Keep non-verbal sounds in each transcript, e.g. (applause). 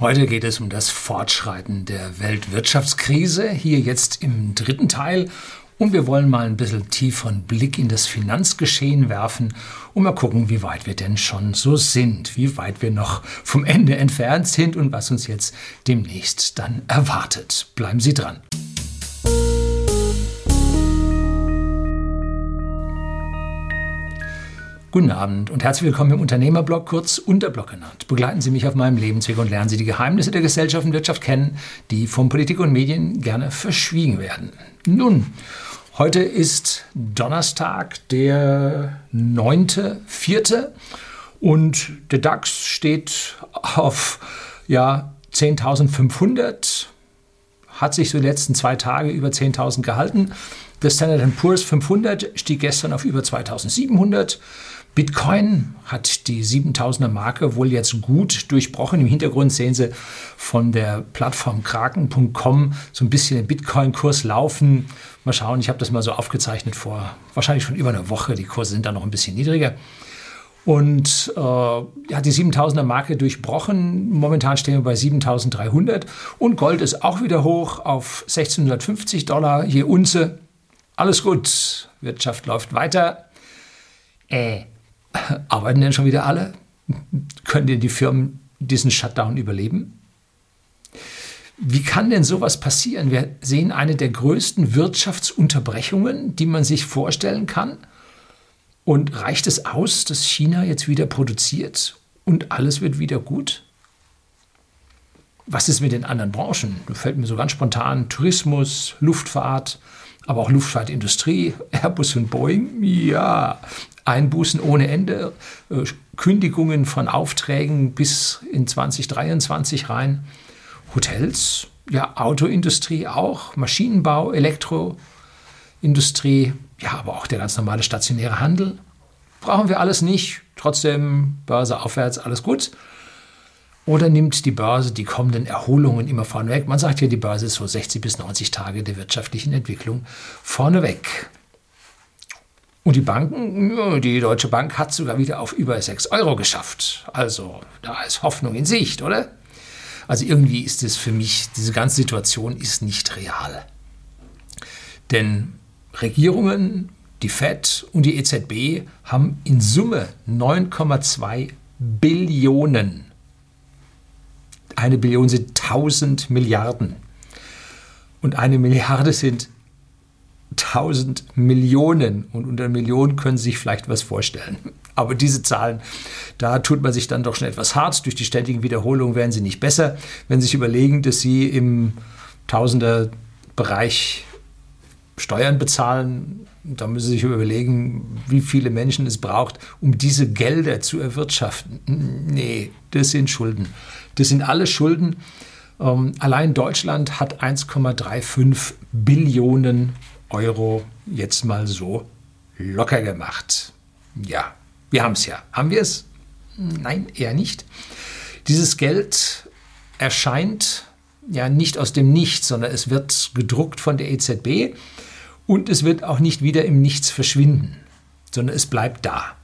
Heute geht es um das Fortschreiten der Weltwirtschaftskrise, hier jetzt im dritten Teil. Und wir wollen mal ein bisschen tieferen Blick in das Finanzgeschehen werfen und mal gucken, wie weit wir denn schon so sind, wie weit wir noch vom Ende entfernt sind und was uns jetzt demnächst dann erwartet. Bleiben Sie dran. Guten Abend und herzlich willkommen im Unternehmerblog, kurz Unterblog genannt. Begleiten Sie mich auf meinem Lebensweg und lernen Sie die Geheimnisse der Gesellschaft und Wirtschaft kennen, die von Politik und Medien gerne verschwiegen werden. Nun, heute ist Donnerstag, der 9.4. und der DAX steht auf ja, 10.500, hat sich so die letzten zwei Tage über 10.000 gehalten. Der Standard Poor's 500 stieg gestern auf über 2.700. Bitcoin hat die 7000er Marke wohl jetzt gut durchbrochen. Im Hintergrund sehen Sie von der Plattform kraken.com so ein bisschen den Bitcoin-Kurs laufen. Mal schauen, ich habe das mal so aufgezeichnet vor wahrscheinlich schon über einer Woche. Die Kurse sind da noch ein bisschen niedriger. Und äh, hat die 7000er Marke durchbrochen. Momentan stehen wir bei 7300. Und Gold ist auch wieder hoch auf 1650 Dollar je Unze. Alles gut, Wirtschaft läuft weiter. Äh, (coughs) Arbeiten denn schon wieder alle? Können denn die Firmen diesen Shutdown überleben? Wie kann denn sowas passieren? Wir sehen eine der größten Wirtschaftsunterbrechungen, die man sich vorstellen kann. Und reicht es aus, dass China jetzt wieder produziert und alles wird wieder gut? Was ist mit den anderen Branchen? Da fällt mir so ganz spontan Tourismus, Luftfahrt, aber auch Luftfahrtindustrie, Airbus und Boeing. Ja, Einbußen ohne Ende, äh, Kündigungen von Aufträgen bis in 2023 rein, Hotels, ja, Autoindustrie auch, Maschinenbau, Elektroindustrie, ja, aber auch der ganz normale stationäre Handel. Brauchen wir alles nicht, trotzdem Börse aufwärts, alles gut. Oder nimmt die Börse die kommenden Erholungen immer vorneweg? Man sagt ja, die Börse ist so 60 bis 90 Tage der wirtschaftlichen Entwicklung vorneweg. Und die Banken, die Deutsche Bank hat sogar wieder auf über 6 Euro geschafft. Also da ist Hoffnung in Sicht, oder? Also irgendwie ist es für mich, diese ganze Situation ist nicht real. Denn Regierungen, die FED und die EZB haben in Summe 9,2 Billionen. Eine Billion sind 1000 Milliarden. Und eine Milliarde sind 1000 Millionen. Und unter Millionen können Sie sich vielleicht was vorstellen. Aber diese Zahlen, da tut man sich dann doch schon etwas hart. Durch die ständigen Wiederholungen werden sie nicht besser. Wenn Sie sich überlegen, dass Sie im Tausender-Bereich Steuern bezahlen, da müssen Sie sich überlegen, wie viele Menschen es braucht, um diese Gelder zu erwirtschaften. Nee, das sind Schulden. Das sind alle Schulden. Ähm, allein Deutschland hat 1,35 Billionen Euro jetzt mal so locker gemacht. Ja, wir haben es ja. Haben wir es? Nein, eher nicht. Dieses Geld erscheint ja nicht aus dem Nichts, sondern es wird gedruckt von der EZB und es wird auch nicht wieder im Nichts verschwinden, sondern es bleibt da.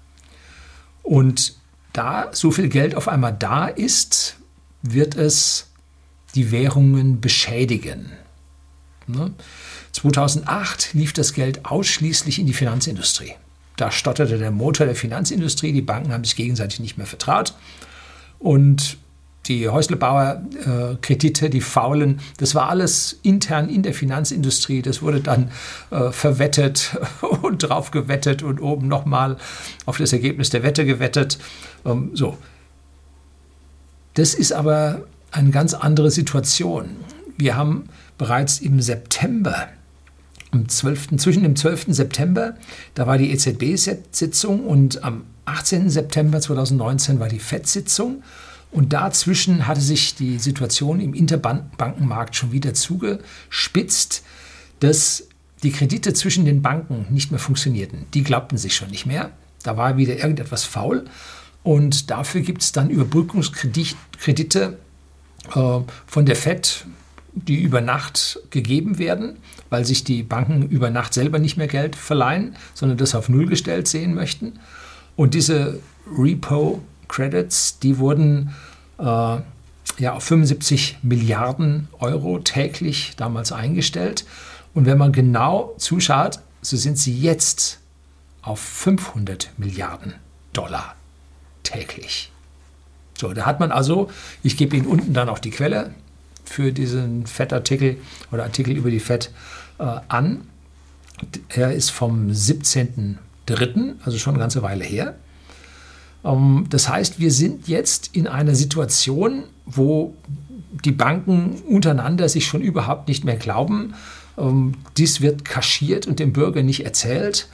Und da so viel Geld auf einmal da ist, wird es die Währungen beschädigen. Ne? 2008 lief das Geld ausschließlich in die Finanzindustrie. Da stotterte der Motor der Finanzindustrie, die Banken haben sich gegenseitig nicht mehr vertraut und die Häuslebauer-Kredite, äh, die faulen, das war alles intern in der Finanzindustrie. Das wurde dann äh, verwettet (laughs) und drauf gewettet und oben nochmal auf das Ergebnis der Wette gewettet. Ähm, so. Das ist aber eine ganz andere Situation. Wir haben bereits im September am 12., zwischen dem 12. September, da war die EZB-Sitzung und am 18. September 2019 war die FED-Sitzung. Und dazwischen hatte sich die Situation im Interbankenmarkt schon wieder zugespitzt, dass die Kredite zwischen den Banken nicht mehr funktionierten. Die glaubten sich schon nicht mehr. Da war wieder irgendetwas faul. Und dafür gibt es dann Überbrückungskredite äh, von der FED, die über Nacht gegeben werden, weil sich die Banken über Nacht selber nicht mehr Geld verleihen, sondern das auf Null gestellt sehen möchten. Und diese Repo-Credits, die wurden äh, ja, auf 75 Milliarden Euro täglich damals eingestellt. Und wenn man genau zuschaut, so sind sie jetzt auf 500 Milliarden Dollar täglich. So, da hat man also, ich gebe Ihnen unten dann auch die Quelle für diesen FED-Artikel oder Artikel über die FED äh, an. Er ist vom 17.03., also schon eine ganze Weile her. Ähm, das heißt, wir sind jetzt in einer Situation, wo die Banken untereinander sich schon überhaupt nicht mehr glauben. Ähm, dies wird kaschiert und dem Bürger nicht erzählt.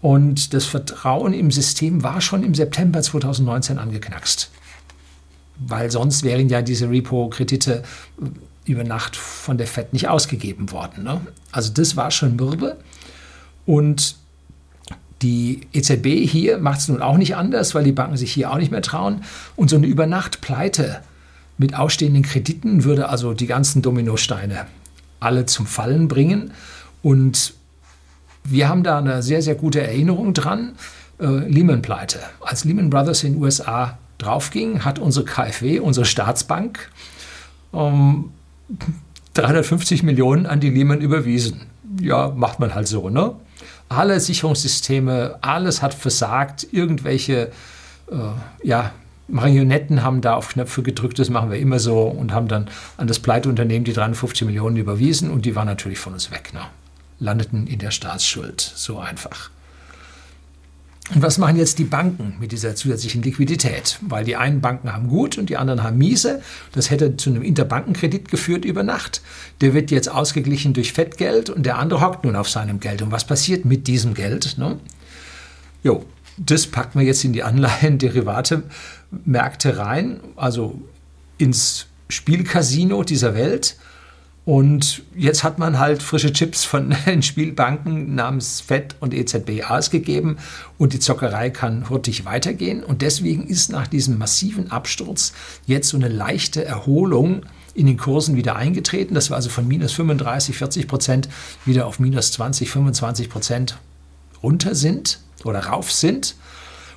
Und das Vertrauen im System war schon im September 2019 angeknackst. Weil sonst wären ja diese Repo-Kredite über Nacht von der FED nicht ausgegeben worden. Ne? Also das war schon mürbe. Und die EZB hier macht es nun auch nicht anders, weil die Banken sich hier auch nicht mehr trauen. Und so eine Übernachtpleite mit ausstehenden Krediten würde also die ganzen Dominosteine alle zum Fallen bringen. Und wir haben da eine sehr, sehr gute Erinnerung dran. Äh, Lehman-Pleite. Als Lehman Brothers in den USA draufging, hat unsere KfW, unsere Staatsbank, ähm, 350 Millionen an die Lehman überwiesen. Ja, macht man halt so, ne? Alle Sicherungssysteme, alles hat versagt. Irgendwelche, äh, ja, Marionetten haben da auf Knöpfe gedrückt, das machen wir immer so und haben dann an das Pleiteunternehmen die 350 Millionen überwiesen und die waren natürlich von uns weg. Ne? Landeten in der Staatsschuld. So einfach. Und was machen jetzt die Banken mit dieser zusätzlichen Liquidität? Weil die einen Banken haben gut und die anderen haben miese. Das hätte zu einem Interbankenkredit geführt über Nacht. Der wird jetzt ausgeglichen durch Fettgeld und der andere hockt nun auf seinem Geld. Und was passiert mit diesem Geld? Ne? Jo, das packt man jetzt in die Anleihen-Derivate-Märkte rein, also ins Spielcasino dieser Welt. Und jetzt hat man halt frische Chips von (laughs) den Spielbanken namens FED und EZB ausgegeben und die Zockerei kann hurtig weitergehen. Und deswegen ist nach diesem massiven Absturz jetzt so eine leichte Erholung in den Kursen wieder eingetreten. Das war also von minus 35, 40 Prozent wieder auf minus 20, 25 Prozent runter sind oder rauf sind.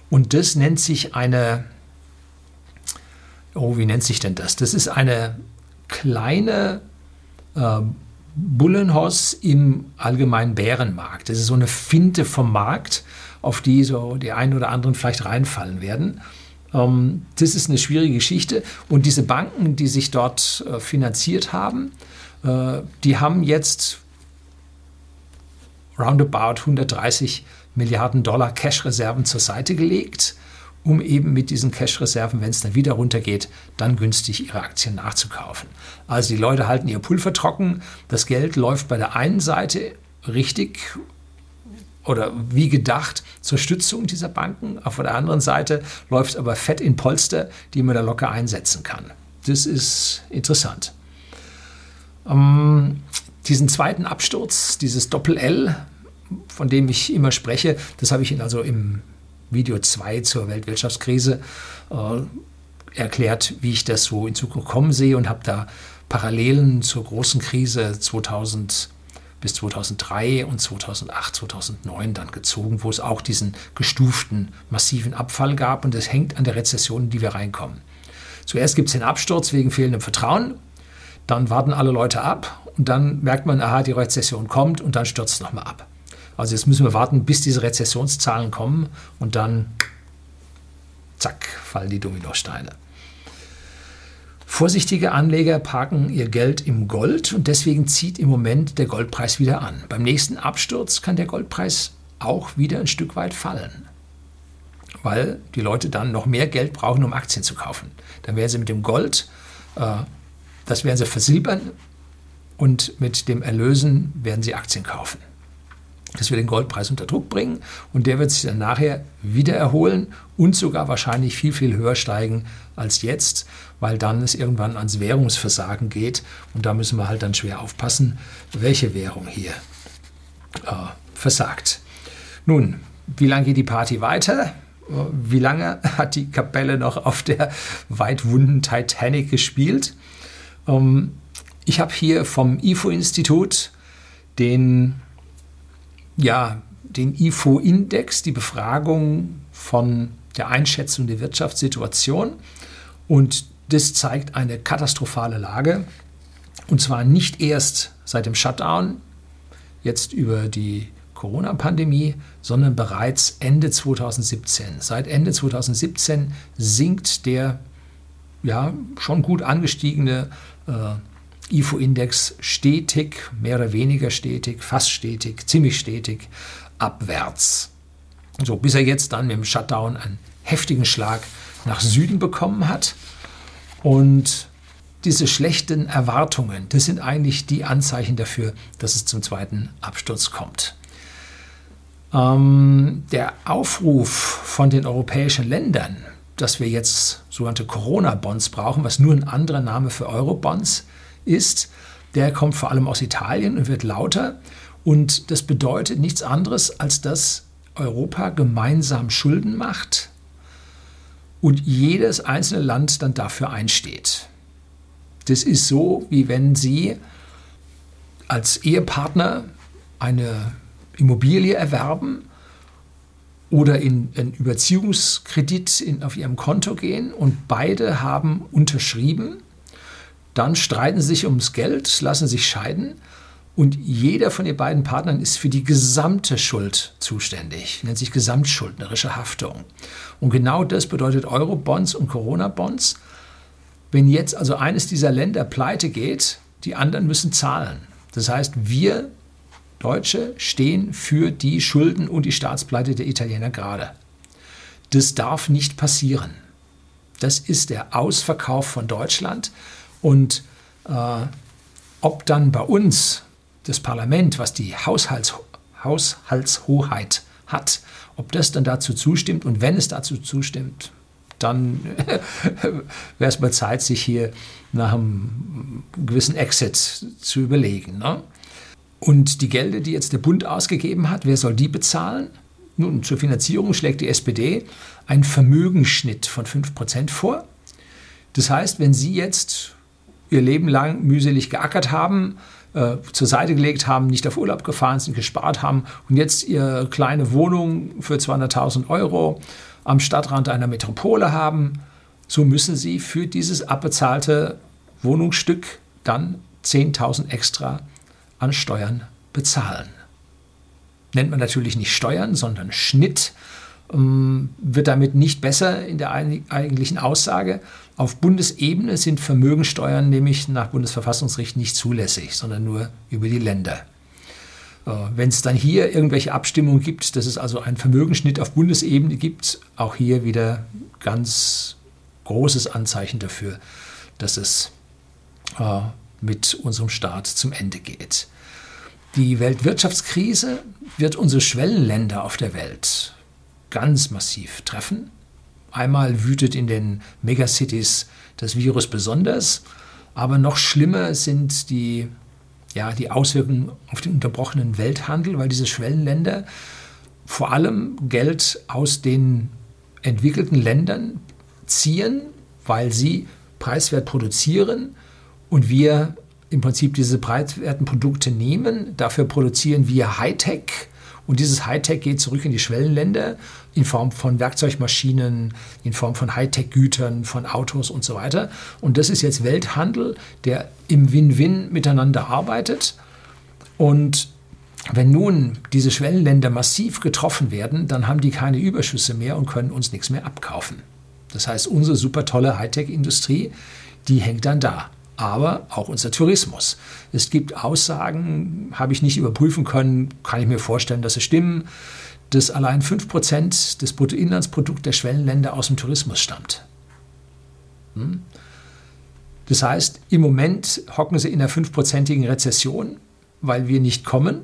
Und das nennt sich eine, oh, wie nennt sich denn das? Das ist eine kleine Bullenhoss im allgemeinen Bärenmarkt. Das ist so eine Finte vom Markt, auf die so die einen oder anderen vielleicht reinfallen werden. Ähm, das ist eine schwierige Geschichte. Und diese Banken, die sich dort äh, finanziert haben, äh, die haben jetzt roundabout 130 Milliarden Dollar Cash-Reserven zur Seite gelegt um eben mit diesen Cash-Reserven, wenn es dann wieder runtergeht, dann günstig ihre Aktien nachzukaufen. Also die Leute halten ihr Pulver trocken, das Geld läuft bei der einen Seite richtig oder wie gedacht zur Stützung dieser Banken, auf der anderen Seite läuft es aber fett in Polster, die man da locker einsetzen kann. Das ist interessant. Ähm, diesen zweiten Absturz, dieses Doppel-L, von dem ich immer spreche, das habe ich Ihnen also im Video 2 zur Weltwirtschaftskrise äh, erklärt, wie ich das so in Zukunft kommen sehe und habe da Parallelen zur großen Krise 2000 bis 2003 und 2008, 2009 dann gezogen, wo es auch diesen gestuften massiven Abfall gab und das hängt an der Rezession, in die wir reinkommen. Zuerst gibt es den Absturz wegen fehlendem Vertrauen, dann warten alle Leute ab und dann merkt man, aha, die Rezession kommt und dann stürzt es nochmal ab. Also jetzt müssen wir warten, bis diese Rezessionszahlen kommen und dann, zack, fallen die Dominosteine. Vorsichtige Anleger parken ihr Geld im Gold und deswegen zieht im Moment der Goldpreis wieder an. Beim nächsten Absturz kann der Goldpreis auch wieder ein Stück weit fallen, weil die Leute dann noch mehr Geld brauchen, um Aktien zu kaufen. Dann werden sie mit dem Gold, äh, das werden sie versilbern und mit dem Erlösen werden sie Aktien kaufen. Das wird den Goldpreis unter Druck bringen und der wird sich dann nachher wieder erholen und sogar wahrscheinlich viel, viel höher steigen als jetzt, weil dann es irgendwann ans Währungsversagen geht und da müssen wir halt dann schwer aufpassen, welche Währung hier äh, versagt. Nun, wie lange geht die Party weiter? Wie lange (laughs) hat die Kapelle noch auf der weitwunden Titanic gespielt? Ähm, ich habe hier vom IFO-Institut den ja, den IFO-Index, die Befragung von der Einschätzung der Wirtschaftssituation. Und das zeigt eine katastrophale Lage. Und zwar nicht erst seit dem Shutdown, jetzt über die Corona-Pandemie, sondern bereits Ende 2017. Seit Ende 2017 sinkt der ja, schon gut angestiegene äh, IFO-Index stetig, mehr oder weniger stetig, fast stetig, ziemlich stetig abwärts. So, bis er jetzt dann mit dem Shutdown einen heftigen Schlag nach Süden bekommen hat. Und diese schlechten Erwartungen, das sind eigentlich die Anzeichen dafür, dass es zum zweiten Absturz kommt. Ähm, der Aufruf von den europäischen Ländern, dass wir jetzt sogenannte Corona-Bonds brauchen, was nur ein anderer Name für Euro-Bonds ist, der kommt vor allem aus Italien und wird lauter. Und das bedeutet nichts anderes, als dass Europa gemeinsam Schulden macht und jedes einzelne Land dann dafür einsteht. Das ist so, wie wenn Sie als Ehepartner eine Immobilie erwerben oder in einen Überziehungskredit in, auf Ihrem Konto gehen und beide haben unterschrieben, dann streiten sie sich ums Geld, lassen sich scheiden und jeder von den beiden Partnern ist für die gesamte Schuld zuständig, nennt sich gesamtschuldnerische Haftung. Und genau das bedeutet Euro-Bonds und Corona-Bonds. Wenn jetzt also eines dieser Länder pleite geht, die anderen müssen zahlen. Das heißt, wir Deutsche stehen für die Schulden und die Staatspleite der Italiener gerade. Das darf nicht passieren. Das ist der Ausverkauf von Deutschland. Und äh, ob dann bei uns das Parlament, was die Haushalts, Haushaltshoheit hat, ob das dann dazu zustimmt und wenn es dazu zustimmt, dann (laughs) wäre es mal Zeit, sich hier nach einem gewissen Exit zu überlegen. Ne? Und die Gelder, die jetzt der Bund ausgegeben hat, wer soll die bezahlen? Nun, zur Finanzierung schlägt die SPD einen Vermögensschnitt von 5% vor. Das heißt, wenn Sie jetzt Ihr Leben lang mühselig geackert haben, äh, zur Seite gelegt haben, nicht auf Urlaub gefahren sind, gespart haben und jetzt Ihre kleine Wohnung für 200.000 Euro am Stadtrand einer Metropole haben, so müssen Sie für dieses abbezahlte Wohnungsstück dann 10.000 extra an Steuern bezahlen. Nennt man natürlich nicht Steuern, sondern Schnitt, wird damit nicht besser in der eigentlichen Aussage. Auf Bundesebene sind Vermögensteuern nämlich nach Bundesverfassungsrecht nicht zulässig, sondern nur über die Länder. Äh, wenn es dann hier irgendwelche Abstimmungen gibt, dass es also einen Vermögensschnitt auf Bundesebene gibt, auch hier wieder ganz großes Anzeichen dafür, dass es äh, mit unserem Staat zum Ende geht. Die Weltwirtschaftskrise wird unsere Schwellenländer auf der Welt ganz massiv treffen. Einmal wütet in den Megacities das Virus besonders, aber noch schlimmer sind die, ja, die Auswirkungen auf den unterbrochenen Welthandel, weil diese Schwellenländer vor allem Geld aus den entwickelten Ländern ziehen, weil sie preiswert produzieren und wir im Prinzip diese preiswerten Produkte nehmen. Dafür produzieren wir Hightech und dieses Hightech geht zurück in die Schwellenländer in Form von Werkzeugmaschinen, in Form von Hightech-Gütern, von Autos und so weiter. Und das ist jetzt Welthandel, der im Win-Win miteinander arbeitet. Und wenn nun diese Schwellenländer massiv getroffen werden, dann haben die keine Überschüsse mehr und können uns nichts mehr abkaufen. Das heißt, unsere super tolle Hightech-Industrie, die hängt dann da aber auch unser Tourismus. Es gibt Aussagen, habe ich nicht überprüfen können, kann ich mir vorstellen, dass es stimmen, dass allein 5% des Bruttoinlandsprodukts der Schwellenländer aus dem Tourismus stammt. Hm? Das heißt, im Moment hocken sie in einer fünfprozentigen Rezession, weil wir nicht kommen.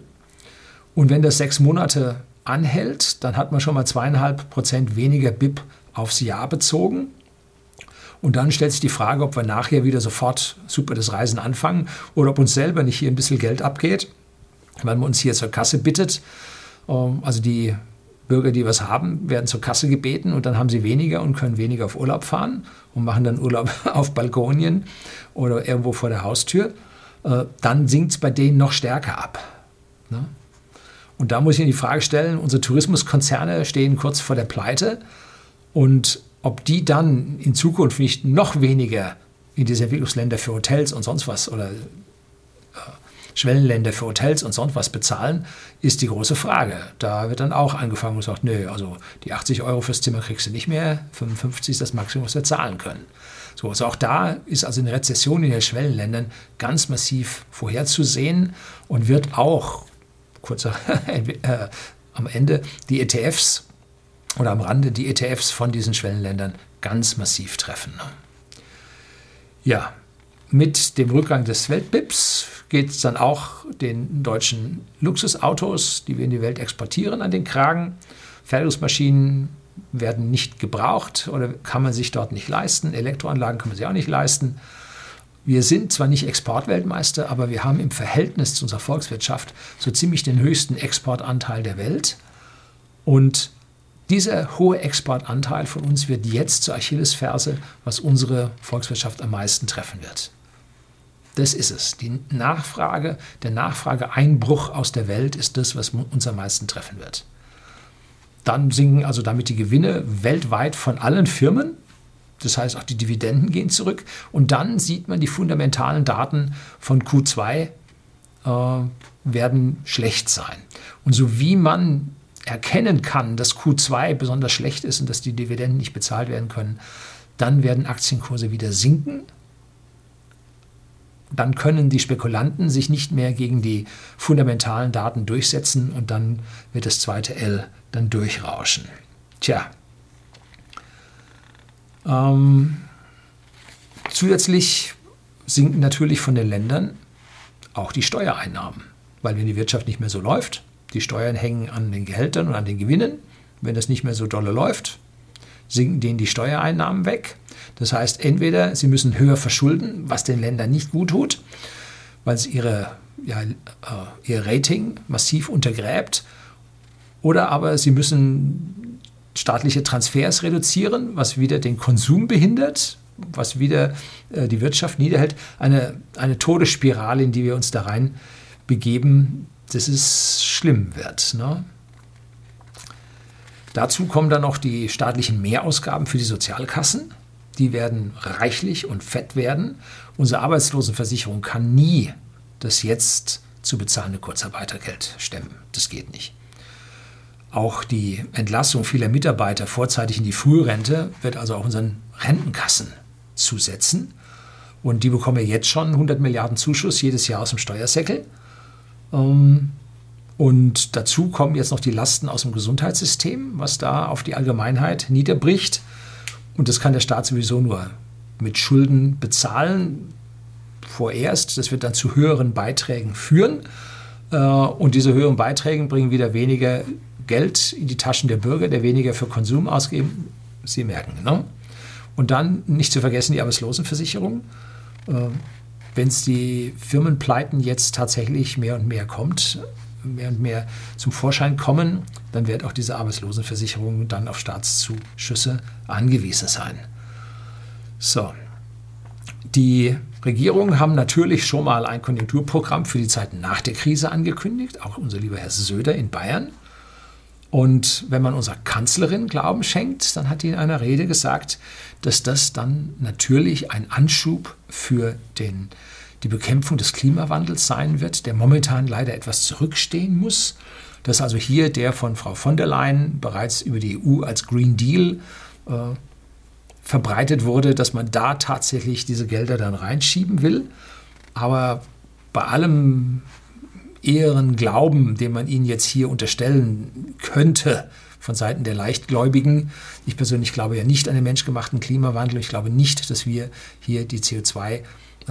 Und wenn das sechs Monate anhält, dann hat man schon mal zweieinhalb Prozent weniger BIP aufs Jahr bezogen. Und dann stellt sich die Frage, ob wir nachher wieder sofort super das Reisen anfangen oder ob uns selber nicht hier ein bisschen Geld abgeht, weil man uns hier zur Kasse bittet. Ähm, also die Bürger, die was haben, werden zur Kasse gebeten und dann haben sie weniger und können weniger auf Urlaub fahren und machen dann Urlaub (laughs) auf Balkonien oder irgendwo vor der Haustür. Äh, dann sinkt es bei denen noch stärker ab. Ne? Und da muss ich Ihnen die Frage stellen, unsere Tourismuskonzerne stehen kurz vor der Pleite und ob die dann in Zukunft nicht noch weniger in diese Entwicklungsländer für Hotels und sonst was oder äh, Schwellenländer für Hotels und sonst was bezahlen, ist die große Frage. Da wird dann auch angefangen und gesagt, nö, also die 80 Euro fürs Zimmer kriegst du nicht mehr, 55 ist das Maximum, was wir zahlen können. So, also auch da ist also eine Rezession in den Schwellenländern ganz massiv vorherzusehen und wird auch, kurzer (laughs) äh, am Ende, die ETFs oder am Rande die ETFs von diesen Schwellenländern ganz massiv treffen. Ja, mit dem Rückgang des Weltbips geht es dann auch den deutschen Luxusautos, die wir in die Welt exportieren, an den Kragen. Fertigungsmaschinen werden nicht gebraucht oder kann man sich dort nicht leisten. Elektroanlagen kann man sich auch nicht leisten. Wir sind zwar nicht Exportweltmeister, aber wir haben im Verhältnis zu unserer Volkswirtschaft so ziemlich den höchsten Exportanteil der Welt. Und dieser hohe Exportanteil von uns wird jetzt zur Achillesferse, was unsere Volkswirtschaft am meisten treffen wird. Das ist es. Die Nachfrage, der Nachfrageeinbruch aus der Welt ist das, was uns am meisten treffen wird. Dann sinken also damit die Gewinne weltweit von allen Firmen. Das heißt, auch die Dividenden gehen zurück. Und dann sieht man, die fundamentalen Daten von Q2 äh, werden schlecht sein. Und so wie man erkennen kann, dass Q2 besonders schlecht ist und dass die Dividenden nicht bezahlt werden können, dann werden Aktienkurse wieder sinken dann können die Spekulanten sich nicht mehr gegen die fundamentalen Daten durchsetzen und dann wird das zweite L dann durchrauschen. Tja. Ähm, zusätzlich sinken natürlich von den Ländern auch die Steuereinnahmen, weil wenn die Wirtschaft nicht mehr so läuft, die Steuern hängen an den Gehältern und an den Gewinnen, wenn das nicht mehr so dolle läuft, sinken denen die Steuereinnahmen weg. Das heißt, entweder sie müssen höher verschulden, was den Ländern nicht gut tut, weil es ihre, ja, äh, ihr Rating massiv untergräbt, oder aber sie müssen staatliche Transfers reduzieren, was wieder den Konsum behindert, was wieder äh, die Wirtschaft niederhält. Eine, eine Todesspirale, in die wir uns da rein begeben, das ist schlimm wird. Ne? Dazu kommen dann noch die staatlichen Mehrausgaben für die Sozialkassen. Die werden reichlich und fett werden. Unsere Arbeitslosenversicherung kann nie das jetzt zu bezahlende Kurzarbeitergeld stemmen. Das geht nicht. Auch die Entlassung vieler Mitarbeiter vorzeitig in die Frührente wird also auch unseren Rentenkassen zusetzen. Und die bekommen ja jetzt schon 100 Milliarden Zuschuss jedes Jahr aus dem Steuersäckel. Ähm, und dazu kommen jetzt noch die Lasten aus dem Gesundheitssystem, was da auf die Allgemeinheit niederbricht. Und das kann der Staat sowieso nur mit Schulden bezahlen. Vorerst, das wird dann zu höheren Beiträgen führen. Äh, und diese höheren Beiträge bringen wieder weniger Geld in die Taschen der Bürger, der weniger für Konsum ausgeben. Sie merken, ne? Und dann nicht zu vergessen die Arbeitslosenversicherung. Äh, Wenn es die Firmenpleiten jetzt tatsächlich mehr und mehr kommt, mehr und mehr zum Vorschein kommen, dann wird auch diese Arbeitslosenversicherung dann auf Staatszuschüsse angewiesen sein. So. Die Regierungen haben natürlich schon mal ein Konjunkturprogramm für die Zeit nach der Krise angekündigt, auch unser lieber Herr Söder in Bayern. Und wenn man unserer Kanzlerin Glauben schenkt, dann hat die in einer Rede gesagt, dass das dann natürlich ein Anschub für den die Bekämpfung des Klimawandels sein wird, der momentan leider etwas zurückstehen muss. Dass also hier der von Frau von der Leyen bereits über die EU als Green Deal äh, verbreitet wurde, dass man da tatsächlich diese Gelder dann reinschieben will. Aber bei allem ehren Glauben, den man ihnen jetzt hier unterstellen könnte, von Seiten der Leichtgläubigen. Ich persönlich glaube ja nicht an den menschgemachten Klimawandel. Ich glaube nicht, dass wir hier die CO2 äh,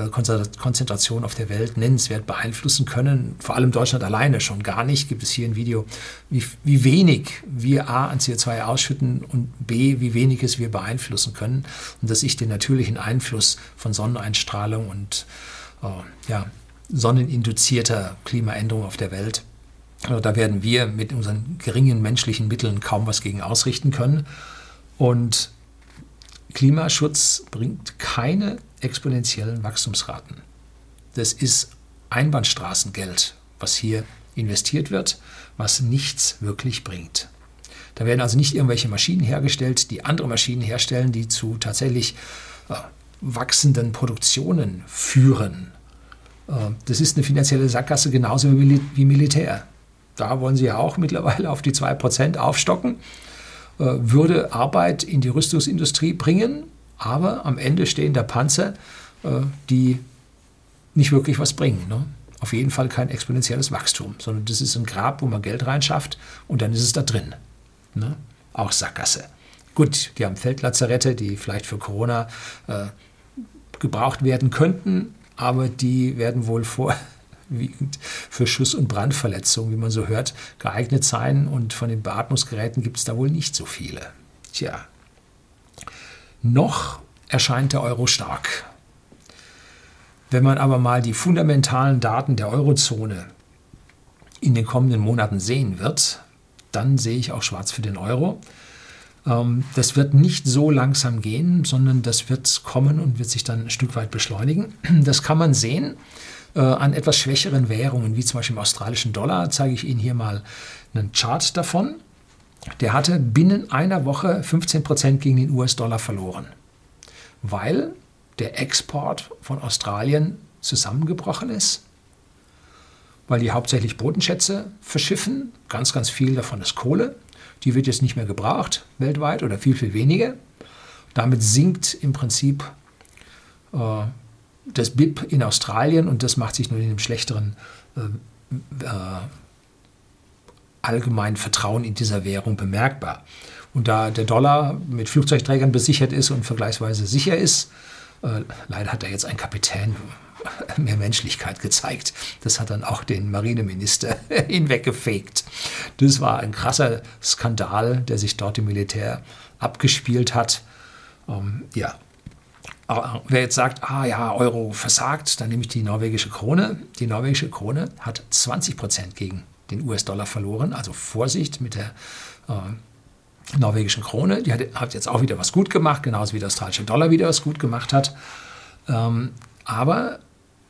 Konzentration auf der Welt nennenswert beeinflussen können. Vor allem Deutschland alleine schon gar nicht. Gibt es hier ein Video, wie, wie wenig wir A an CO2 ausschütten und B, wie wenig es wir beeinflussen können. Und dass ich den natürlichen Einfluss von Sonneneinstrahlung und äh, ja, sonneninduzierter Klimaänderung auf der Welt also da werden wir mit unseren geringen menschlichen Mitteln kaum was gegen ausrichten können. Und Klimaschutz bringt keine exponentiellen Wachstumsraten. Das ist Einbahnstraßengeld, was hier investiert wird, was nichts wirklich bringt. Da werden also nicht irgendwelche Maschinen hergestellt, die andere Maschinen herstellen, die zu tatsächlich äh, wachsenden Produktionen führen. Äh, das ist eine finanzielle Sackgasse genauso wie, Militär. Da wollen sie ja auch (laughs) mittlerweile auf die 2% aufstocken. Äh, würde Arbeit in die Rüstungsindustrie bringen, aber am Ende stehen da Panzer, äh, die nicht wirklich was bringen. Ne? Auf jeden Fall kein exponentielles Wachstum, sondern das ist ein Grab, wo man Geld reinschafft und dann ist es da drin. Ne? Auch Sackgasse. Gut, die haben Feldlazarette, die vielleicht für Corona äh, gebraucht werden könnten, aber die werden wohl vorwiegend (laughs) für Schuss- und Brandverletzungen, wie man so hört, geeignet sein. Und von den Beatmungsgeräten gibt es da wohl nicht so viele. Tja, noch erscheint der Euro stark. Wenn man aber mal die fundamentalen Daten der Eurozone in den kommenden Monaten sehen wird, dann sehe ich auch schwarz für den Euro. Ähm, das wird nicht so langsam gehen, sondern das wird kommen und wird sich dann ein Stück weit beschleunigen. (clears throat) Das kann man sehen äh, an etwas schwächeren Währungen, wie zum Beispiel im australischen Dollar. Zeige ich Ihnen hier mal einen Chart davon. Der hatte binnen einer Woche 15 Prozent gegen den US-Dollar verloren, weil der Export von Australien zusammengebrochen ist, weil die hauptsächlich Bodenschätze verschiffen. Ganz, ganz viel davon ist Kohle. Die wird jetzt nicht mehr gebraucht weltweit oder viel, viel weniger. Damit sinkt im Prinzip äh, das BIP in Australien und das macht sich nur in einem schlechteren äh, äh, allgemeinen Vertrauen in dieser Währung bemerkbar. Und da der Dollar mit Flugzeugträgern besichert ist und vergleichsweise sicher ist, äh, leider hat er jetzt ein Kapitän (laughs) mehr Menschlichkeit gezeigt. Das hat dann auch den Marineminister (laughs) hinweggefegt. Das war ein krasser Skandal, der sich dort im Militär abgespielt hat. Ähm, ja. Aber wer jetzt sagt, ah ja, Euro versagt, dann nehme ich die norwegische Krone. Die norwegische Krone hat 20 Prozent gegen den US-Dollar verloren. Also Vorsicht mit der äh, norwegischen Krone. Die hat, hat, jetzt auch wieder was gut gemacht, genauso wie der australische Dollar wieder was gut gemacht hat. Ähm, aber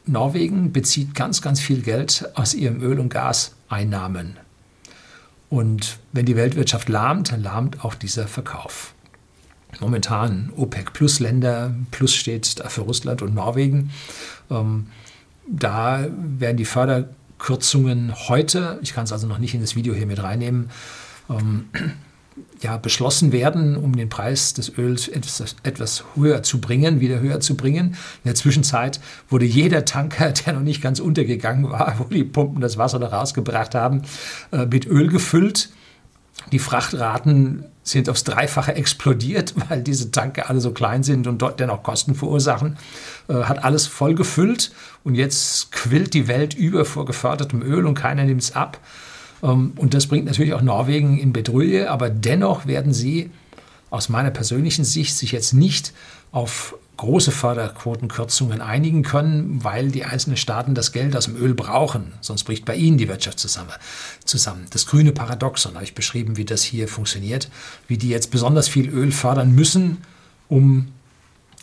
Norwegen bezieht ganz, ganz viel Geld aus ihrem Öl- und Gaseinnahmen. Und wenn die Weltwirtschaft lahmt, dann lahmt auch dieser Verkauf. Momentan OPEC-Plus-Länder, Plus steht da für Russland und Norwegen. Ähm, da werden die Förderkürzungen heute, ich kann es also noch nicht in das Video hier mit reinnehmen, ähm, ja, beschlossen werden, um den Preis des Öls etwas, etwas höher zu bringen, wieder höher zu bringen. In der Zwischenzeit wurde jeder Tanker, (laughs) der noch nicht ganz untergegangen war, wo die Pumpen das Wasser da rausgebracht haben, äh, mit Öl gefüllt. Die Frachtraten sind aufs Dreifache explodiert, (laughs) weil diese Tanker alle so klein sind und dort dennoch Kosten verursachen. Äh, hat alles voll gefüllt und jetzt quillt die Welt über vor gefördertem Öl und keiner nimmt es ab. Ähm, und das bringt natürlich auch Norwegen in Bedrohung, aber dennoch werden sie aus meiner persönlichen Sicht sich jetzt nicht auf große Förderquotenkürzungen einigen können, weil die einzelnen Staaten das Geld aus dem Öl brauchen. Sonst bricht bei ihnen die Wirtschaft zusammen. Das grüne Paradoxon habe ich beschrieben, wie das hier funktioniert, wie die jetzt besonders viel Öl fördern müssen, um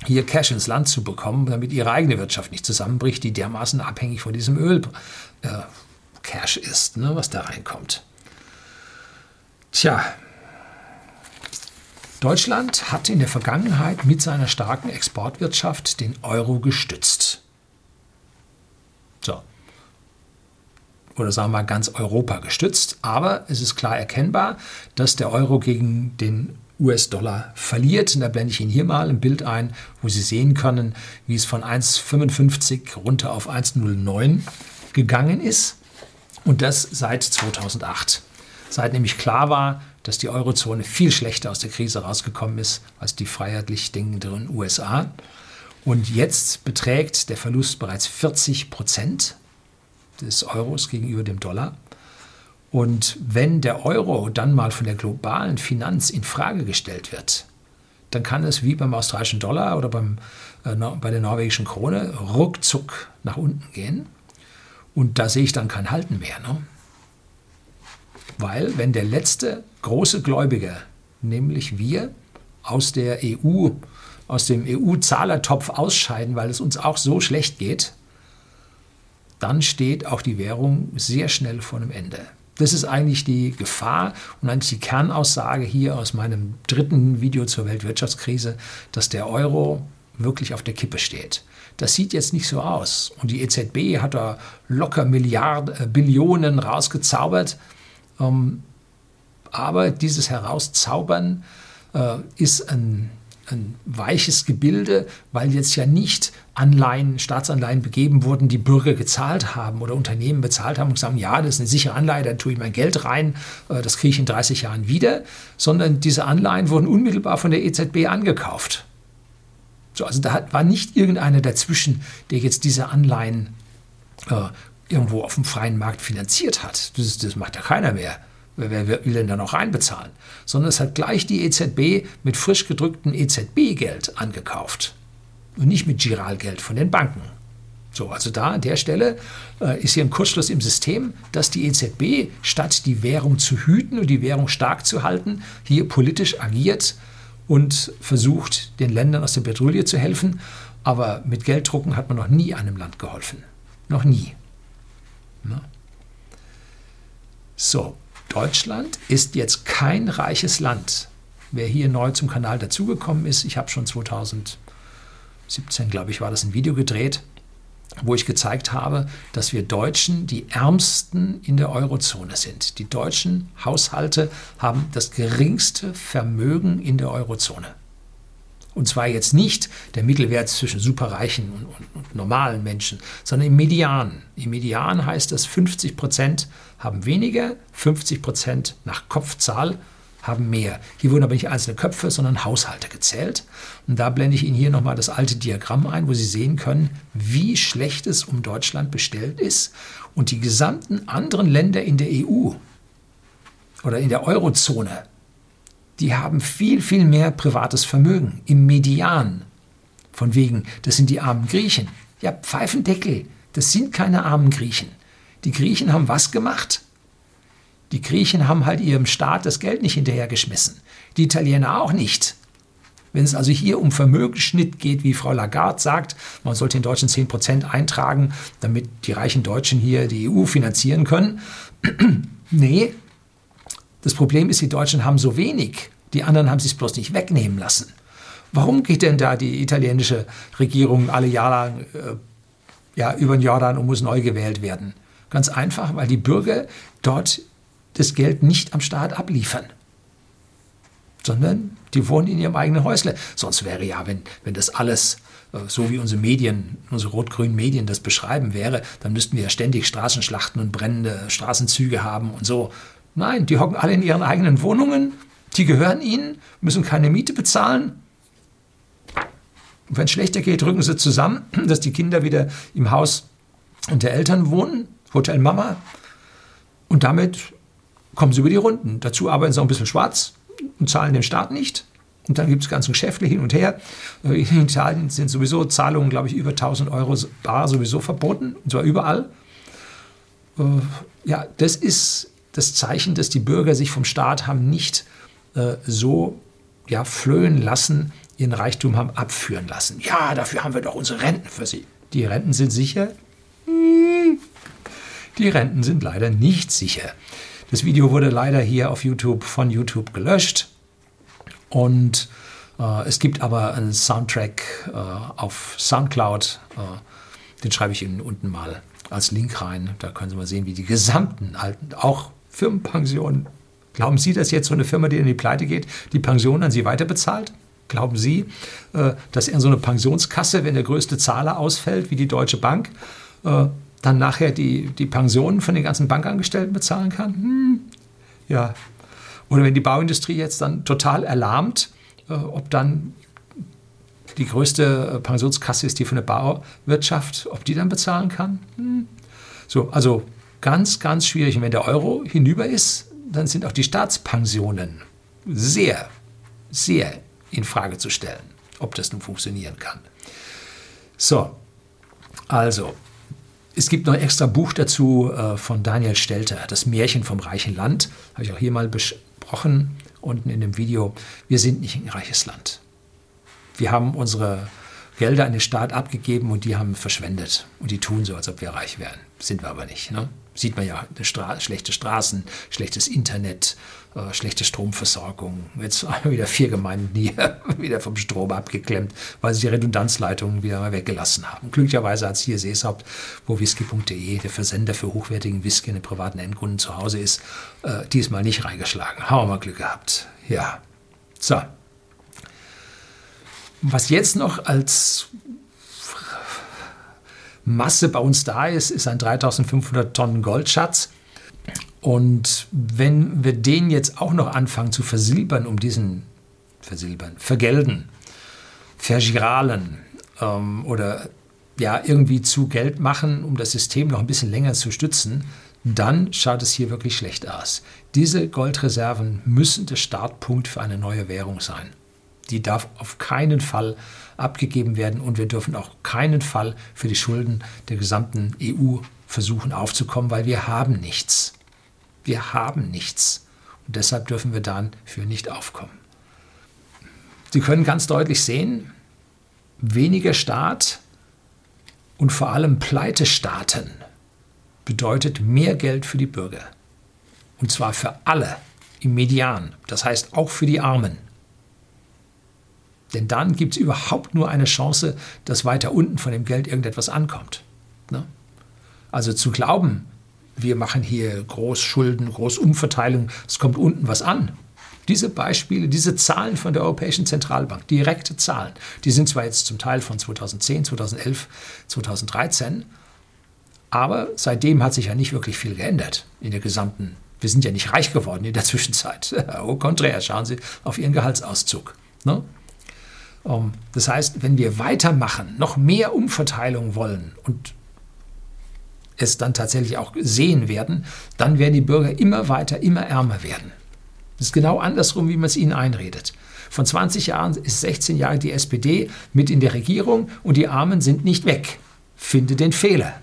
hier Cash ins Land zu bekommen, damit ihre eigene Wirtschaft nicht zusammenbricht, die dermaßen abhängig von diesem Öl äh, Cash ist, ne, was da reinkommt. Tja, Deutschland hat in der Vergangenheit mit seiner starken Exportwirtschaft den Euro gestützt. So. Oder sagen wir ganz Europa gestützt. Aber es ist klar erkennbar, dass der Euro gegen den US-Dollar verliert. Und da blende ich Ihnen hier mal ein Bild ein, wo Sie sehen können, wie es von 1,55 runter auf 1,09 gegangen ist. Und das seit 2008. Seit nämlich klar war, dass die Eurozone viel schlechter aus der Krise rausgekommen ist als die freiheitlich denkenden USA. Und jetzt beträgt der Verlust bereits 40 Prozent des Euros gegenüber dem Dollar. Und wenn der Euro dann mal von der globalen Finanz in Frage gestellt wird, dann kann es wie beim australischen Dollar oder beim, äh, bei der norwegischen Krone ruckzuck nach unten gehen. Und da sehe ich dann kein Halten mehr. Ne? Weil wenn der letzte große Gläubiger, nämlich wir, aus der EU, aus dem EU-Zahlertopf ausscheiden, weil es uns auch so schlecht geht, dann steht auch die Währung sehr schnell vor einem Ende. Das ist eigentlich die Gefahr und eigentlich die Kernaussage hier aus meinem dritten Video zur Weltwirtschaftskrise, dass der Euro wirklich auf der Kippe steht. Das sieht jetzt nicht so aus. Und die EZB hat da locker Milliarden, äh, Billionen rausgezaubert. Ähm, aber dieses Herauszaubern äh, ist ein ein weiches Gebilde, weil jetzt ja nicht Anleihen, Staatsanleihen begeben wurden, die Bürger gezahlt haben oder Unternehmen bezahlt haben und haben, ja, das ist eine sichere Anleihe, da tue ich mein Geld rein, äh, das kriege ich in 30 Jahren wieder, sondern diese Anleihen wurden unmittelbar von der EZB angekauft. So, also da war nicht irgendeiner dazwischen, der jetzt diese Anleihen äh, irgendwo auf dem freien Markt finanziert hat. Das, das macht ja keiner mehr. Wer will denn da noch reinbezahlen? Sondern es hat gleich die EZB mit frisch gedrücktem EZB-Geld angekauft und nicht mit Giralgeld von den Banken. So, also da an der Stelle äh, ist hier ein Kurzschluss im System, dass die EZB statt die Währung zu hüten und die Währung stark zu halten, hier politisch agiert und versucht, den Ländern aus der Petrouille zu helfen. Aber mit Gelddrucken hat man noch nie einem Land geholfen. Noch nie. Na? So, Deutschland ist jetzt kein reiches Land. Wer hier neu zum Kanal dazugekommen ist, ich habe schon 2017, glaube ich, war das ein Video gedreht, wo ich gezeigt habe, dass wir Deutschen die ärmsten in der Eurozone sind. Die deutschen Haushalte haben das geringste Vermögen in der Eurozone. Und zwar jetzt nicht der Mittelwert zwischen superreichen und, und, und, normalen Menschen, sondern im Median. Im Median heißt das, 50 Prozent haben weniger, 50 Prozent nach Kopfzahl haben mehr. Hier wurden aber nicht einzelne Köpfe, sondern Haushalte gezählt. Und da blende ich Ihnen hier nochmal das alte Diagramm ein, wo Sie sehen können, wie schlecht es um Deutschland bestellt ist. Und die gesamten anderen Länder in der EU oder in der Eurozone die haben viel, viel mehr privates Vermögen im Median. Von wegen, das sind die armen Griechen. Ja, Pfeifendeckel, das sind keine armen Griechen. Die Griechen haben was gemacht? Die Griechen haben halt ihrem Staat das Geld nicht hinterhergeschmissen. Die Italiener auch nicht. Wenn es also hier um Vermögensschnitt geht, wie Frau Lagarde sagt, man sollte den Deutschen 10% eintragen, damit die reichen Deutschen hier die EU finanzieren können. (clears throat) nee, das Problem ist, die Deutschen haben so wenig, die anderen haben sich bloß nicht wegnehmen lassen. Warum geht denn da die italienische Regierung alle Jahre lang äh, ja, über den Jordan und muss neu gewählt werden? Ganz einfach, weil die Bürger dort das Geld nicht am Staat abliefern, sondern die wohnen in ihrem eigenen Häusle. Sonst wäre ja, wenn, wenn das alles äh, so wie unsere Medien, unsere rot-grünen Medien das beschreiben wäre, dann müssten wir ja ständig Straßenschlachten und brennende Straßenzüge haben und so. Nein, die hocken alle in ihren eigenen Wohnungen, die gehören ihnen, müssen keine Miete bezahlen. Wenn es schlechter geht, rücken sie zusammen, (clears throat) dass die Kinder wieder im Haus der Eltern wohnen, Hotel Mama. Und damit kommen sie über die Runden. Dazu arbeiten sie auch ein bisschen schwarz und zahlen den Staat nicht. Und dann gibt es ganzen Geschäfte hin und her. In Italien sind sowieso Zahlungen, glaube ich, über 1000 Euro bar sowieso verboten, und zwar überall. Äh, ja, das ist das Zeichen, dass die Bürger sich vom Staat haben nicht äh, so ja, flöhen lassen, ihren Reichtum haben abführen lassen. Ja, dafür haben wir doch unsere Renten für sie. Die Renten sind sicher? Hm. Die Renten sind leider nicht sicher. Das Video wurde leider hier auf YouTube von YouTube gelöscht. Und äh, es gibt aber einen Soundtrack äh, auf Soundcloud. Äh, den schreibe ich Ihnen unten mal als Link rein. Da können Sie mal sehen, wie die gesamten alten, auch Firmenpensionen. Glauben Sie, dass jetzt so eine Firma, die in die Pleite geht, die Pension an Sie weiter bezahlt? Glauben Sie, äh, dass in so eine Pensionskasse, wenn der größte Zahler ausfällt, wie die Deutsche Bank, äh, dann nachher die, die Pensionen von den ganzen Bankangestellten bezahlen kann? Hm, ja. Oder wenn die Bauindustrie jetzt dann total erlahmt, äh, ob dann die größte Pensionskasse ist die von der Bauwirtschaft, ob die dann bezahlen kann? Hm. So, also ganz, ganz schwierig. Und wenn der Euro hinüber ist, dann sind auch die Staatspensionen sehr, sehr in Frage zu stellen, ob das nun funktionieren kann. So, also, es gibt noch ein extra Buch dazu äh, von Daniel Stelter, Das Märchen vom reichen Land. Habe ich auch hier mal besprochen, unten in dem Video. Wir sind nicht ein reiches Land. Wir haben unsere Gelder an den Staat abgegeben und die haben verschwendet. Und die tun so, als ob wir reich wären. Sind wir aber nicht. Ne? Sieht man ja, Stra schlechte Straßen, schlechtes Internet, äh, schlechte Stromversorgung. Jetzt (laughs) wieder vier Gemeinden hier (laughs) wieder vom Strom abgeklemmt, weil sie die Redundanzleitungen wieder mal weggelassen haben. Glücklicherweise hat es hier Seeshaupt, wo whisky.de, der Versender für hochwertigen Whisky in den privaten Endkunden zu Hause ist, äh, diesmal nicht reingeschlagen. Haben wir mal Glück gehabt. Ja. So. Was jetzt noch als Masse bei uns da ist, ist ein 3500 Tonnen Goldschatz. Und wenn wir den jetzt auch noch anfangen zu versilbern, um diesen versilbern, vergelden, vergiralen ähm, oder ja irgendwie zu Geld machen, um das System noch ein bisschen länger zu stützen, dann schaut es hier wirklich schlecht aus. Diese Goldreserven müssen der Startpunkt für eine neue Währung sein. Die darf auf keinen Fall abgegeben werden und wir dürfen auch keinen Fall für die Schulden der gesamten EU versuchen aufzukommen, weil wir haben nichts. Wir haben nichts und deshalb dürfen wir dann für nicht aufkommen. Sie können ganz deutlich sehen, weniger Staat und vor allem Pleitestaaten bedeutet mehr Geld für die Bürger. Und zwar für alle im Median, das heißt auch für die Armen. Denn dann gibt es überhaupt nur eine Chance, dass weiter unten von dem Geld irgendetwas ankommt. Ne? Also zu glauben, wir machen hier Großschulden, Großumverteilung, es kommt unten was an. Diese Beispiele, diese Zahlen von der Europäischen Zentralbank, direkte Zahlen, die sind zwar jetzt zum Teil von 2010, 2011, 2013, aber seitdem hat sich ja nicht wirklich viel geändert in der gesamten. Wir sind ja nicht reich geworden in der Zwischenzeit. (laughs) Au contraire, schauen Sie auf Ihren Gehaltsauszug. Ne? Ähm, das heißt, wenn wir weitermachen, noch mehr Umverteilung wollen und es dann tatsächlich auch sehen werden, dann werden die Bürger immer weiter, immer ärmer werden. Das ist genau andersrum, wie man es ihnen einredet. Von 20 Jahren ist 16 Jahre die SPD mit in der Regierung und die Armen sind nicht weg. Finde den Fehler.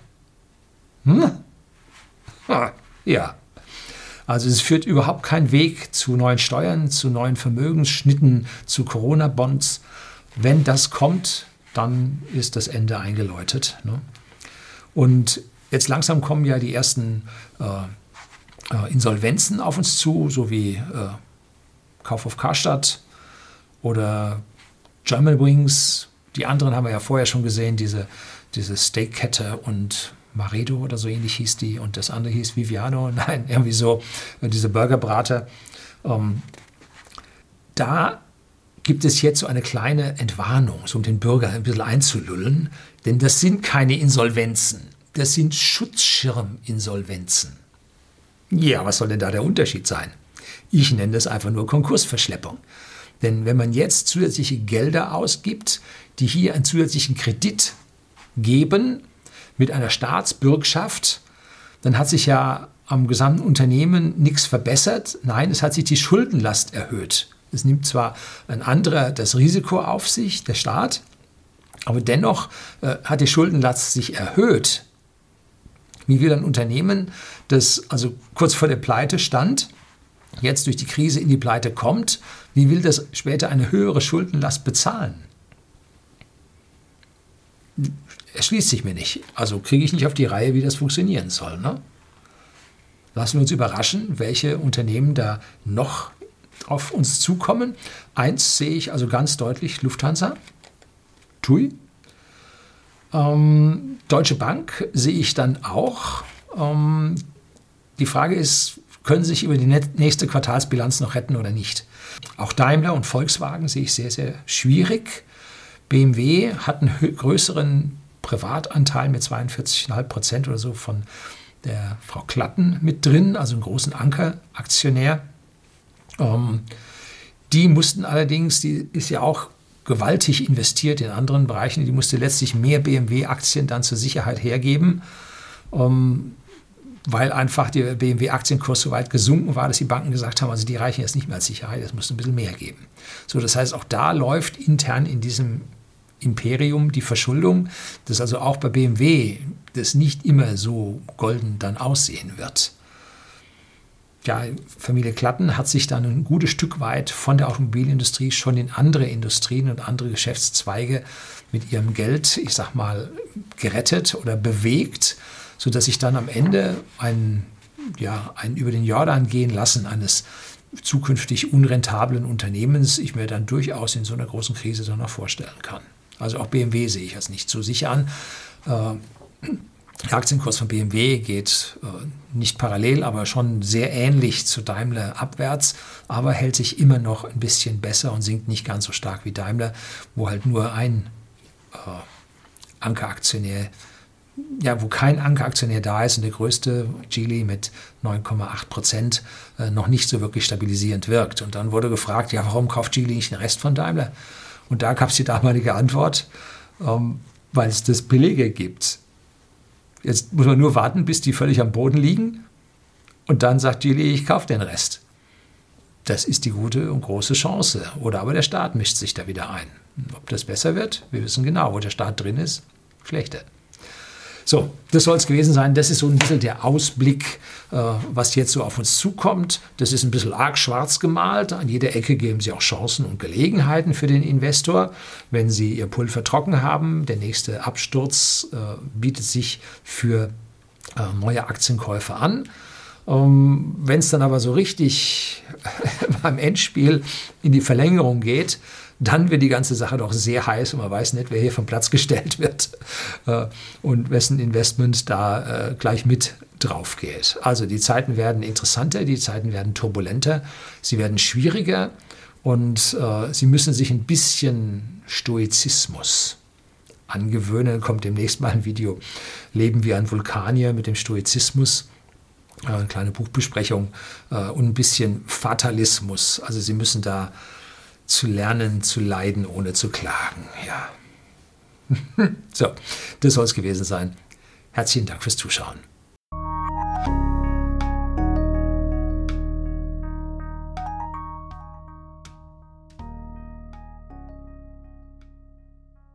Hm? Ja. Also es führt überhaupt keinen Weg zu neuen Steuern, zu neuen Vermögensschnitten, zu Corona-Bonds. Wenn das kommt, dann ist das Ende eingeläutet. Ne? Und jetzt langsam kommen ja die ersten äh, äh, Insolvenzen auf uns zu, so wie äh, Kaufhof Karstadt oder German Wings. Die anderen haben wir ja vorher schon gesehen, diese, diese Steakkette und Maredo oder so ähnlich hieß die und das andere hieß Viviano, (laughs) nein, irgendwie so, diese Burgerbrater. Ähm, da gibt es jetzt so eine kleine Entwarnung, so um den Bürger ein bisschen einzulullen, denn das sind keine Insolvenzen, das sind Schutzschirminsolvenzen. Ja, was soll denn da der Unterschied sein? Ich nenne das einfach nur Konkursverschleppung. Denn wenn man jetzt zusätzliche Gelder ausgibt, die hier einen zusätzlichen Kredit geben mit einer Staatsbürgschaft, dann hat sich ja am gesamten Unternehmen nichts verbessert. Nein, es hat sich die Schuldenlast erhöht. Es nimmt zwar ein anderer das Risiko auf sich, der Staat, aber dennoch äh, hat die Schuldenlast sich erhöht. Wie will ein Unternehmen, das also kurz vor der Pleite stand, jetzt durch die Krise in die Pleite kommt, wie will das später eine höhere Schuldenlast bezahlen? Erschließt sich mir nicht. Also kriege ich nicht auf die Reihe, wie das funktionieren soll. Ne? Lassen wir uns überraschen, welche Unternehmen da noch auf uns zukommen. Eins sehe ich also ganz deutlich, Lufthansa. Tui. Ähm, Deutsche Bank sehe ich dann auch. Ähm, die Frage ist, können sie sich über die nächste Quartalsbilanz noch retten oder nicht? Auch Daimler und Volkswagen sehe ich sehr, sehr schwierig. BMW hat einen größeren Privatanteil mit 42,5 Prozent oder so von der Frau Klatten mit drin, also einen großen Ankeraktionär. Ähm, die mussten allerdings, die ist ja auch gewaltig investiert in anderen Bereichen, die musste letztlich mehr BMW-Aktien dann zur Sicherheit hergeben, ähm, weil einfach der BMW-Aktienkurs so weit gesunken war, dass die Banken gesagt haben, also die reichen jetzt nicht mehr als Sicherheit, es muss ein bisschen mehr geben. So, das heißt, auch da läuft intern in diesem Imperium die Verschuldung, dass also auch bei BMW das nicht immer so golden dann aussehen wird. Ja, Familie Klatten hat sich dann ein gutes Stück weit von der Automobilindustrie schon in andere Industrien und andere Geschäftszweige mit ihrem Geld, ich sag mal, gerettet oder bewegt, sodass ich dann am Ende ein, ja, ein über den Jordan gehen lassen eines zukünftig unrentablen Unternehmens ich mir dann durchaus in so einer großen Krise dann noch vorstellen kann. Also auch BMW sehe ich als nicht so sicher an. Äh, der Aktienkurs von BMW geht äh, nicht parallel, aber schon sehr ähnlich zu Daimler abwärts, aber hält sich immer noch ein bisschen besser und sinkt nicht ganz so stark wie Daimler, wo halt nur ein äh, Ankeraktionär, ja, wo kein Ankeraktionär da ist und der größte, Geely mit 9,8 Prozent, äh, noch nicht so wirklich stabilisierend wirkt. Und dann wurde gefragt, ja, warum kauft Geely nicht den Rest von Daimler? Und da gab es die damalige Antwort, ähm, weil es das Billige gibt. Jetzt muss man nur warten, bis die völlig am Boden liegen. Und dann sagt Gili, ich kaufe den Rest. Das ist die gute und große Chance. Oder aber der Staat mischt sich da wieder ein. Ob das besser wird, wir wissen genau, wo der Staat drin ist, schlechter. So, das soll es gewesen sein. Das ist so ein bisschen der Ausblick, äh, was jetzt so auf uns zukommt. Das ist ein bisschen arg schwarz gemalt. An jeder Ecke geben Sie auch Chancen und Gelegenheiten für den Investor. Wenn Sie Ihr Pulver trocken haben, der nächste Absturz äh, bietet sich für äh, neue Aktienkäufe an. Ähm, Wenn es dann aber so richtig (laughs) beim Endspiel in die Verlängerung geht, dann wird die ganze Sache doch sehr heiß und man weiß nicht, wer hier vom Platz gestellt wird (laughs) äh, und wessen Investment da äh, gleich mit drauf geht. Also die Zeiten werden interessanter, die Zeiten werden turbulenter, sie werden schwieriger und äh, sie müssen sich ein bisschen Stoizismus angewöhnen. Kommt demnächst mal ein Video Leben wie ein Vulkanier mit dem Stoizismus eine kleine Buchbesprechung und ein bisschen Fatalismus. Also Sie müssen da zu lernen, zu leiden, ohne zu klagen. Ja. (laughs) so, das soll es gewesen sein. Herzlichen Dank fürs Zuschauen.